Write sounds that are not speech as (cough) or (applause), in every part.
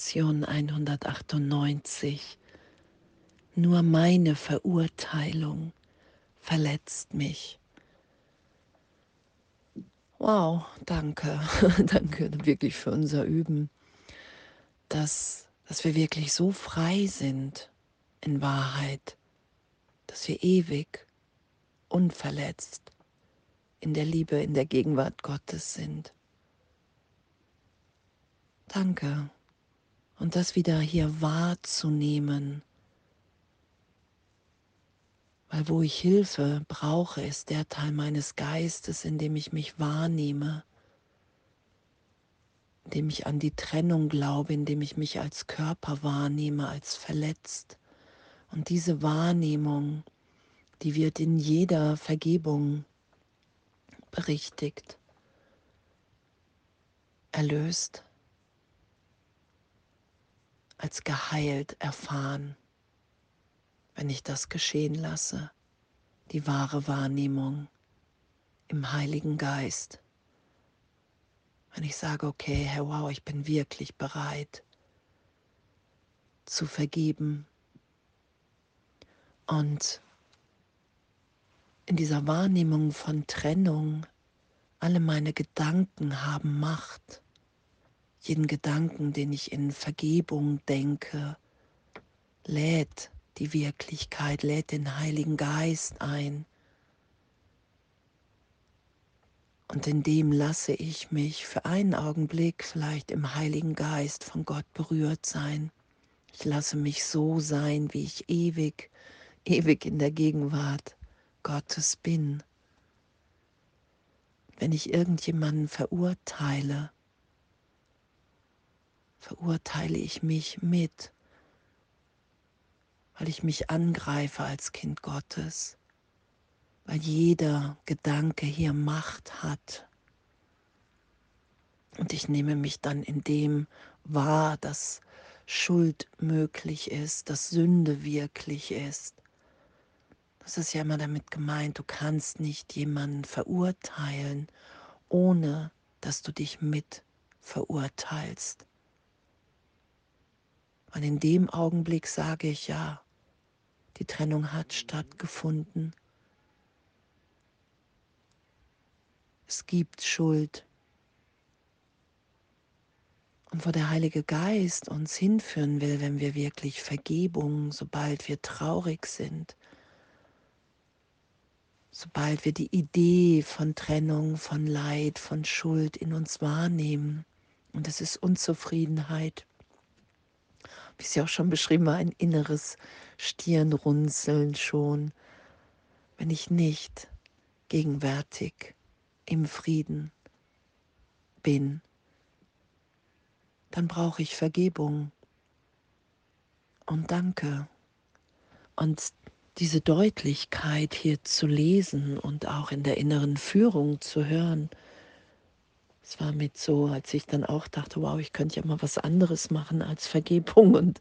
Lektion 198. Nur meine Verurteilung verletzt mich. Wow, danke, (laughs) danke wirklich für unser Üben, dass, dass wir wirklich so frei sind in Wahrheit, dass wir ewig unverletzt in der Liebe, in der Gegenwart Gottes sind. Danke. Und das wieder hier wahrzunehmen. Weil wo ich Hilfe brauche, ist der Teil meines Geistes, in dem ich mich wahrnehme, in dem ich an die Trennung glaube, in dem ich mich als Körper wahrnehme, als verletzt. Und diese Wahrnehmung, die wird in jeder Vergebung berichtigt, erlöst als geheilt erfahren, wenn ich das geschehen lasse, die wahre Wahrnehmung im Heiligen Geist. Wenn ich sage, okay, Herr, wow, ich bin wirklich bereit zu vergeben. Und in dieser Wahrnehmung von Trennung, alle meine Gedanken haben Macht jeden Gedanken, den ich in Vergebung denke, lädt die Wirklichkeit, lädt den Heiligen Geist ein. Und in dem lasse ich mich für einen Augenblick vielleicht im Heiligen Geist von Gott berührt sein. Ich lasse mich so sein, wie ich ewig, ewig in der Gegenwart Gottes bin. Wenn ich irgendjemanden verurteile, verurteile ich mich mit, weil ich mich angreife als Kind Gottes, weil jeder Gedanke hier Macht hat. Und ich nehme mich dann in dem wahr, dass Schuld möglich ist, dass Sünde wirklich ist. Das ist ja immer damit gemeint, du kannst nicht jemanden verurteilen, ohne dass du dich mit verurteilst. Und in dem Augenblick sage ich ja, die Trennung hat stattgefunden. Es gibt Schuld. Und wo der Heilige Geist uns hinführen will, wenn wir wirklich Vergebung, sobald wir traurig sind, sobald wir die Idee von Trennung, von Leid, von Schuld in uns wahrnehmen, und es ist Unzufriedenheit, wie es ja auch schon beschrieben war, ein inneres Stirnrunzeln schon, wenn ich nicht gegenwärtig im Frieden bin, dann brauche ich Vergebung und Danke. Und diese Deutlichkeit hier zu lesen und auch in der inneren Führung zu hören, es war mit so, als ich dann auch dachte, wow, ich könnte ja mal was anderes machen als Vergebung (laughs) und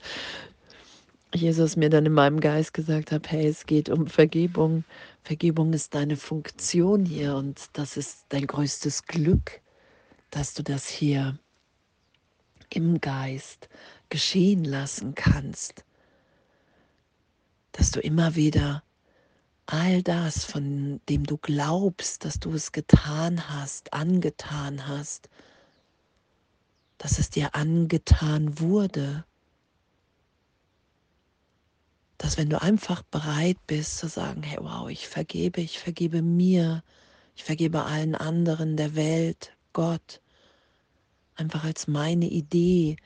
Jesus mir dann in meinem Geist gesagt hat, hey, es geht um Vergebung. Vergebung ist deine Funktion hier und das ist dein größtes Glück, dass du das hier im Geist geschehen lassen kannst. Dass du immer wieder all das, von dem du glaubst, dass du es getan hast, angetan hast, dass es dir angetan wurde, dass wenn du einfach bereit bist zu sagen, hey wow, ich vergebe, ich vergebe mir, ich vergebe allen anderen der Welt, Gott, einfach als meine Idee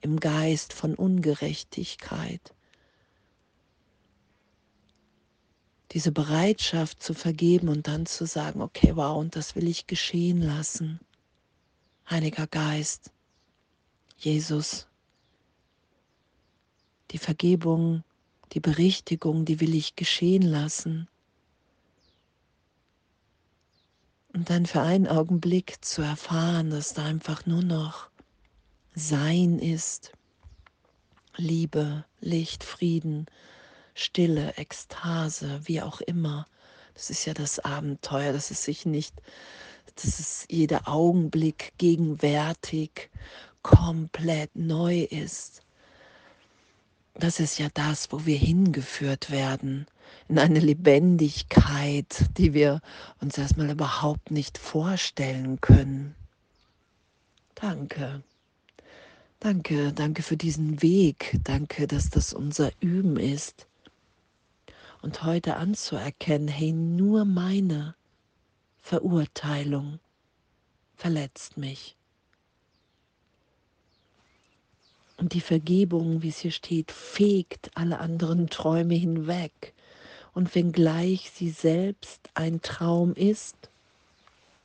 im Geist von Ungerechtigkeit diese Bereitschaft zu vergeben und dann zu sagen, okay, wow, und das will ich geschehen lassen. Heiliger Geist, Jesus, die Vergebung, die Berichtigung, die will ich geschehen lassen. Und dann für einen Augenblick zu erfahren, dass da einfach nur noch Sein ist, Liebe, Licht, Frieden, Stille, Ekstase, wie auch immer. Das ist ja das Abenteuer, dass es sich nicht, dass es jeder Augenblick gegenwärtig komplett neu ist. Das ist ja das, wo wir hingeführt werden, in eine Lebendigkeit, die wir uns erstmal überhaupt nicht vorstellen können. Danke. Danke, danke für diesen Weg. Danke, dass das unser Üben ist. Und heute anzuerkennen, hey, nur meine Verurteilung verletzt mich. Und die Vergebung, wie es hier steht, fegt alle anderen Träume hinweg. Und wenngleich sie selbst ein Traum ist,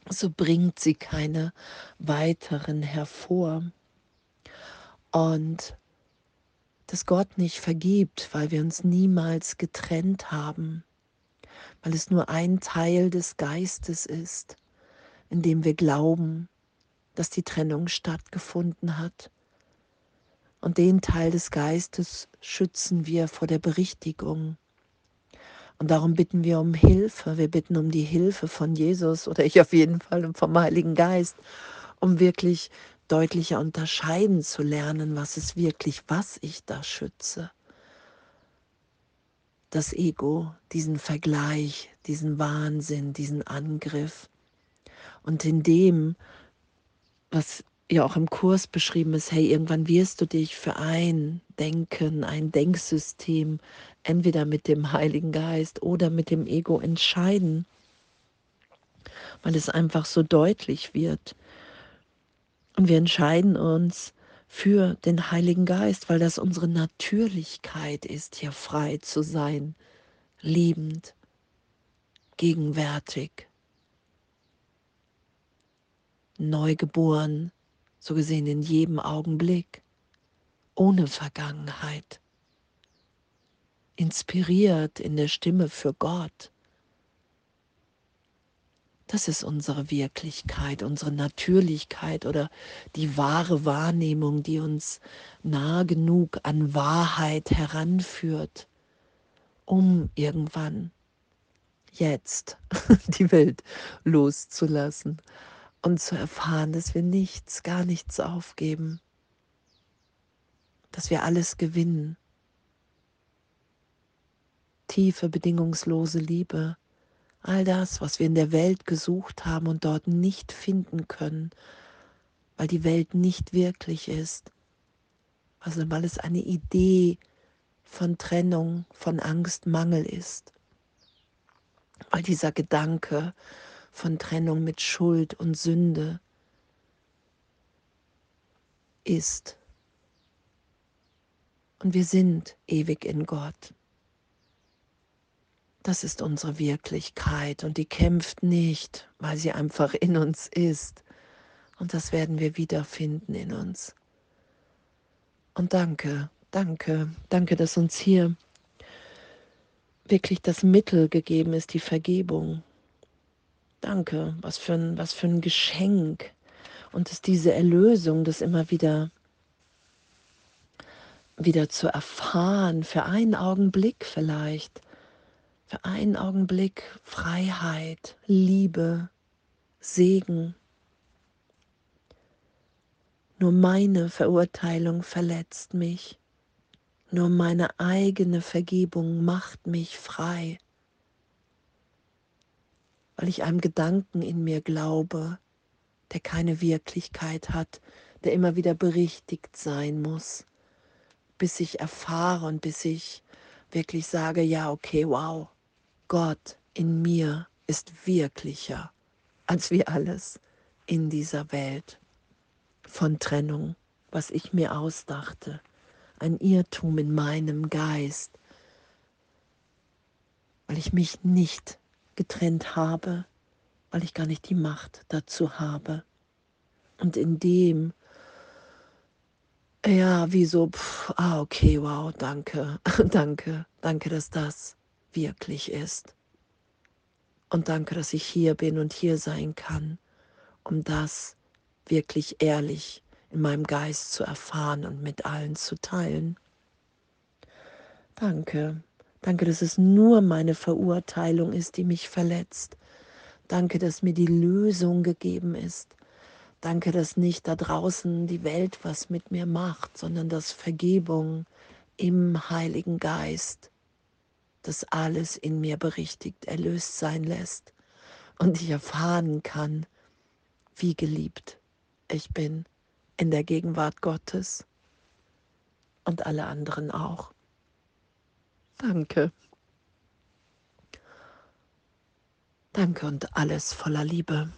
so bringt sie keine weiteren hervor. Und dass Gott nicht vergibt, weil wir uns niemals getrennt haben, weil es nur ein Teil des Geistes ist, in dem wir glauben, dass die Trennung stattgefunden hat. Und den Teil des Geistes schützen wir vor der Berichtigung. Und darum bitten wir um Hilfe. Wir bitten um die Hilfe von Jesus oder ich auf jeden Fall und vom Heiligen Geist, um wirklich deutlicher unterscheiden zu lernen, was ist wirklich, was ich da schütze. Das Ego, diesen Vergleich, diesen Wahnsinn, diesen Angriff. Und in dem, was ja auch im Kurs beschrieben ist, hey, irgendwann wirst du dich für ein Denken, ein Denksystem, entweder mit dem Heiligen Geist oder mit dem Ego entscheiden, weil es einfach so deutlich wird. Und wir entscheiden uns für den Heiligen Geist, weil das unsere Natürlichkeit ist, hier frei zu sein, liebend, gegenwärtig, neugeboren, so gesehen in jedem Augenblick, ohne Vergangenheit, inspiriert in der Stimme für Gott. Das ist unsere Wirklichkeit, unsere Natürlichkeit oder die wahre Wahrnehmung, die uns nah genug an Wahrheit heranführt, um irgendwann jetzt (laughs) die Welt loszulassen und zu erfahren, dass wir nichts, gar nichts aufgeben, dass wir alles gewinnen. Tiefe, bedingungslose Liebe, all das, was wir in der Welt gesucht haben und dort nicht finden können, weil die Welt nicht wirklich ist, also weil es eine Idee von Trennung, von Angst, Mangel ist, weil dieser Gedanke von Trennung mit Schuld und Sünde ist. Und wir sind ewig in Gott. Das ist unsere Wirklichkeit und die kämpft nicht, weil sie einfach in uns ist. Und das werden wir wiederfinden in uns. Und danke, danke, danke, dass uns hier wirklich das Mittel gegeben ist, die Vergebung. Danke, was für ein, was für ein Geschenk. Und dass diese Erlösung, das immer wieder, wieder zu erfahren, für einen Augenblick vielleicht, für einen Augenblick Freiheit, Liebe, Segen. Nur meine Verurteilung verletzt mich. Nur meine eigene Vergebung macht mich frei weil ich einem Gedanken in mir glaube, der keine Wirklichkeit hat, der immer wieder berichtigt sein muss, bis ich erfahre und bis ich wirklich sage, ja, okay, wow, Gott in mir ist wirklicher als wie alles in dieser Welt von Trennung, was ich mir ausdachte, ein Irrtum in meinem Geist, weil ich mich nicht getrennt habe, weil ich gar nicht die Macht dazu habe. Und in dem, ja, wie so, pff, ah, okay, wow, danke, (laughs) danke, danke, dass das wirklich ist. Und danke, dass ich hier bin und hier sein kann, um das wirklich ehrlich in meinem Geist zu erfahren und mit allen zu teilen. Danke. Danke, dass es nur meine Verurteilung ist, die mich verletzt. Danke, dass mir die Lösung gegeben ist. Danke, dass nicht da draußen die Welt was mit mir macht, sondern dass Vergebung im Heiligen Geist das alles in mir berichtigt, erlöst sein lässt und ich erfahren kann, wie geliebt ich bin in der Gegenwart Gottes und alle anderen auch. Danke. Danke und alles voller Liebe.